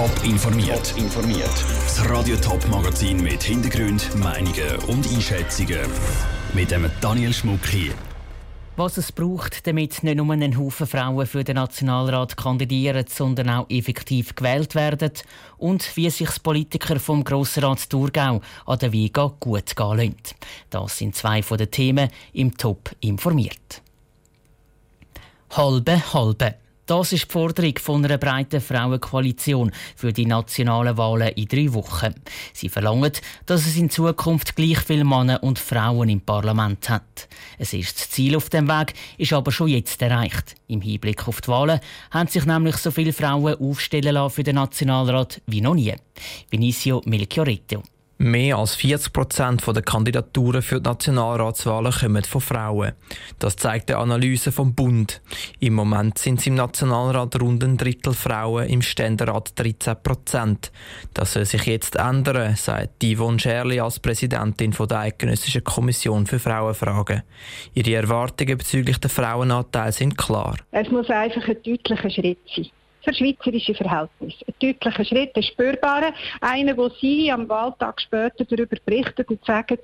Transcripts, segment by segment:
Top informiert. informiert. Das Radio Top Magazin mit Hintergrund, Meinungen und Einschätzungen mit dem Daniel Schmuck hier. Was es braucht, damit nicht nur ein Haufen Frauen für den Nationalrat kandidieren, sondern auch effektiv gewählt werden und wie sich Politiker vom Grossrat Thurgau an der Vega gut gehen lassen. Das sind zwei von den Themen im Top informiert. Halbe, halbe. Das ist die Forderung von einer breiten Frauenkoalition für die nationalen Wahlen in drei Wochen. Sie verlangen, dass es in Zukunft gleich viele Männer und Frauen im Parlament hat. Es ist das Ziel auf dem Weg, ist aber schon jetzt erreicht. Im Hinblick auf die Wahlen haben sich nämlich so viele Frauen aufstellen lassen für den Nationalrat wie noch nie. Vinicio Melchioretto. Mehr als 40 Prozent der Kandidaturen für die Nationalratswahlen kommen von Frauen. Das zeigt eine Analyse vom Bund. Im Moment sind es im Nationalrat rund ein Drittel Frauen, im Ständerat 13 Prozent. Das soll sich jetzt ändern, sagt Yvonne Scherli als Präsidentin der Eidgenössischen Kommission für Frauenfragen. Ihre Erwartungen bezüglich der Frauenanteil sind klar. Es muss einfach ein deutlicher Schritt sein für schweizerische Verhältnisse. Ein deutlicher Schritt, ein spürbarer, einer, wo Sie am Wahltag später darüber berichten und sagen,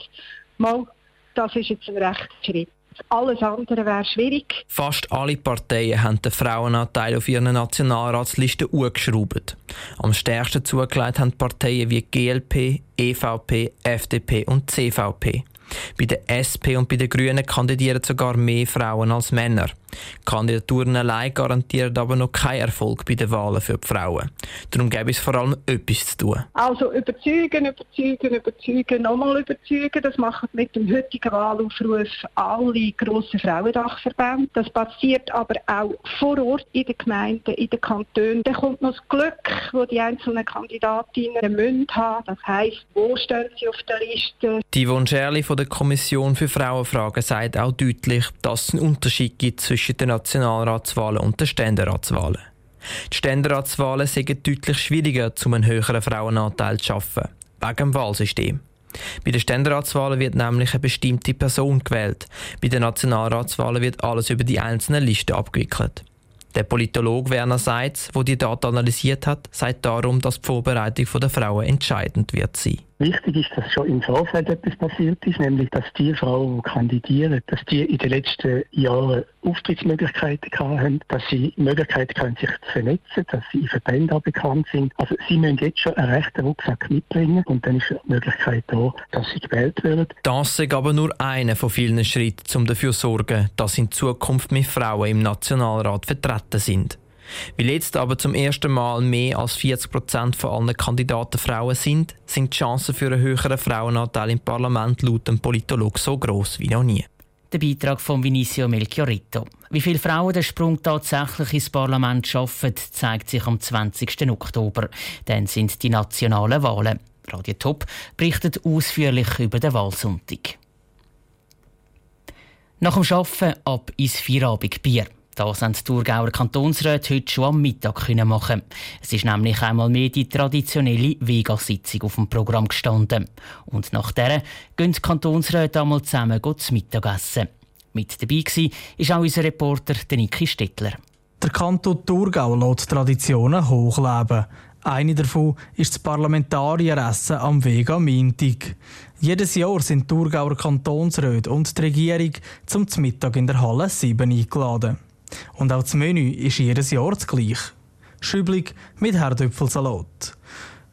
mal, das ist jetzt ein rechter Schritt. Alles andere wäre schwierig. Fast alle Parteien haben den Frauenanteil auf ihren Nationalratslisten hochgeschraubt. Am stärksten zugelegt haben Parteien wie GLP, EVP, FDP und CVP. Bei der SP und bei den Grünen kandidieren sogar mehr Frauen als Männer. Kandidaturen allein garantieren aber noch keinen Erfolg bei den Wahlen für die Frauen. Darum gäbe es vor allem etwas zu tun. Also überzeugen, überzeugen, überzeugen, nochmal überzeugen. Das machen mit dem heutigen Wahlaufruf alle grossen Frauendachverbände. Das passiert aber auch vor Ort in den Gemeinden, in den Kantonen. Dann kommt noch das Glück, wo die einzelnen Kandidatinnen müssen haben. Das heisst, wo stehen sie auf der Liste? Die Yvonne Scherli von der Kommission für Frauenfragen sagt auch deutlich, dass es einen Unterschied gibt zwischen den Nationalratswahlen und den Ständeratswahlen. Die Ständeratswahlen sind deutlich schwieriger, um einen höheren Frauenanteil zu schaffen, wegen dem Wahlsystem. Bei den Ständeratswahlen wird nämlich eine bestimmte Person gewählt. Bei den Nationalratswahlen wird alles über die einzelnen Listen abgewickelt. Der Politologe Werner Seitz, der die Daten analysiert hat, sagt darum, dass die Vorbereitung der Frauen entscheidend wird sein. Wichtig ist, dass schon im Vorfeld etwas passiert ist, nämlich dass die Frauen, die kandidieren, dass die in den letzten Jahren Auftrittsmöglichkeiten haben, dass sie Möglichkeiten haben, sich zu vernetzen, dass sie in Verbänden bekannt sind. Also sie müssen jetzt schon einen rechten Rucksack mitbringen und dann ist die Möglichkeit da, dass sie gewählt werden. Das ist aber nur einer von vielen Schritten, um dafür zu sorgen, dass in Zukunft mehr Frauen im Nationalrat vertreten sind. Weil jetzt aber zum ersten Mal mehr als 40 Prozent von allen Kandidaten Frauen sind, sind die Chancen für einen höheren Frauenanteil im Parlament laut dem Politologen so groß wie noch nie. Der Beitrag von Vinicio Melchioretto. Wie viele Frauen den Sprung tatsächlich ins Parlament schaffen, zeigt sich am 20. Oktober. Dann sind die nationalen Wahlen. Radio Top berichtet ausführlich über den Wahlsonntag. Nach dem Arbeiten ab ins Feierabendbier. Das haben die Thurgauer Kantonsräte heute schon am Mittag machen Es ist nämlich einmal mehr die traditionelle Vega-Sitzung auf dem Programm gestanden. Und nach der gehen die Kantonsräte einmal zusammen zu Mittagessen. Mit dabei war auch unser Reporter Niki Stettler. Der Kanton Thurgau lässt Traditionen hochleben. Eine davon ist das Parlamentarieressen am Vega Mintig. Jedes Jahr sind Thurgauer Kantonsräte und die Regierung zum Mittag in der Halle 7 eingeladen. Und auch das Menü ist jedes Jahr das gleiche. Schüblig mit Herdöpfelsalat.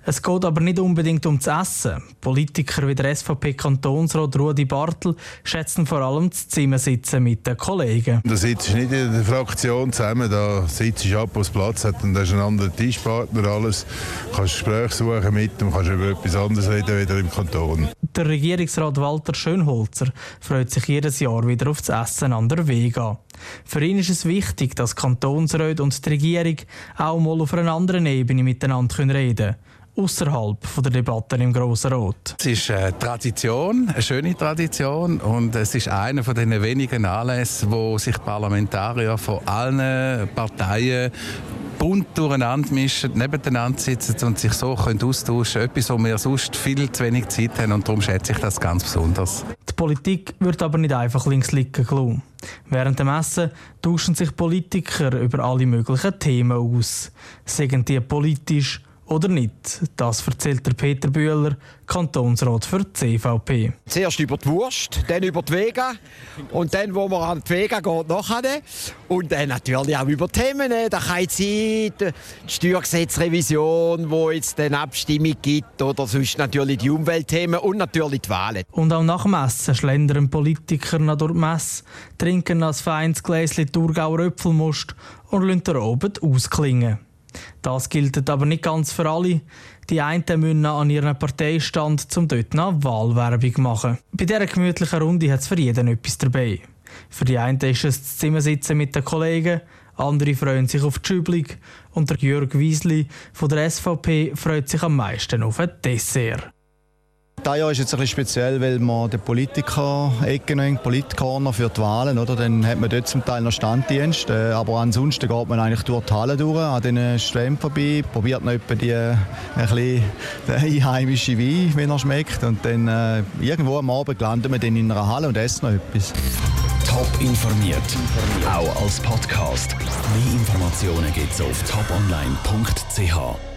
Es geht aber nicht unbedingt ums Essen. Politiker wie der SVP-Kantonsrat Rudi Bartel schätzen vor allem das Zimmersitzen mit den Kollegen. Da sitzt du nicht in der Fraktion zusammen, da sitzt du ab, wo es Platz hat und da ist ein anderer Tischpartner, alles. Du kannst Gespräche suchen mit dem, kannst über etwas anderes reden wieder im Kanton. Der Regierungsrat Walter Schönholzer freut sich jedes Jahr wieder auf das Essen an der Vega. Für ihn ist es wichtig, dass Kantonsräte und die Regierung auch mal auf einer anderen Ebene miteinander reden können außerhalb der Debatten im Grossen Rat. Es ist eine Tradition, eine schöne Tradition und es ist einer von den wenigen Anlässen, wo sich Parlamentarier von allen Parteien bunt durcheinander mischen, nebeneinander sitzen und sich so können austauschen können. Etwas, wo wir sonst viel zu wenig Zeit haben und darum schätze ich das ganz besonders. Die Politik wird aber nicht einfach links liegen gelassen. Während dem Essen tauschen sich Politiker über alle möglichen Themen aus. Seien die politisch oder nicht. Das erzählt der Peter Bühler, Kantonsrat für die CVP. Zuerst über die Wurst, dann über die Vega und dann, wo man an die Vega geht, nachher. Und dann natürlich auch über Themen. Da kann jetzt sein, die Steuergesetzrevision, wo jetzt eine Abstimmung gibt oder sonst natürlich die Umweltthemen und natürlich die Wahlen. Und auch nach dem Essen schlendern Politiker nach durch die Messe, trinken ein feines Gläschen Thurgauer Öpfelmust und lassen den Abend ausklingen. Das gilt aber nicht ganz für alle. Die einen müssen an ihrem Parteistand zum dort noch Wahlwerbung machen. Bei dieser gemütlichen Runde hat es für jeden etwas dabei. Für die einen ist es das Zimmersitzen mit den Kollegen, andere freuen sich auf die Schüblung und der Jörg Wiesli von der SVP freut sich am meisten auf ein Dessert. Dieses Jahr ist jetzt ein bisschen speziell, weil man den Politiker-Ecken, Politcorner für die Wahlen, oder? Dann hat man dort zum Teil noch Standdienst, äh, aber ansonsten geht man eigentlich durch die Halle durch, an diesen Ständen vorbei, probiert noch etwa die, ein bisschen den Wein, wenn er schmeckt und dann äh, irgendwo am Abend landen wir dann in einer Halle und essen noch etwas. Top informiert, auch als Podcast. Mehr Informationen gibt es auf toponline.ch.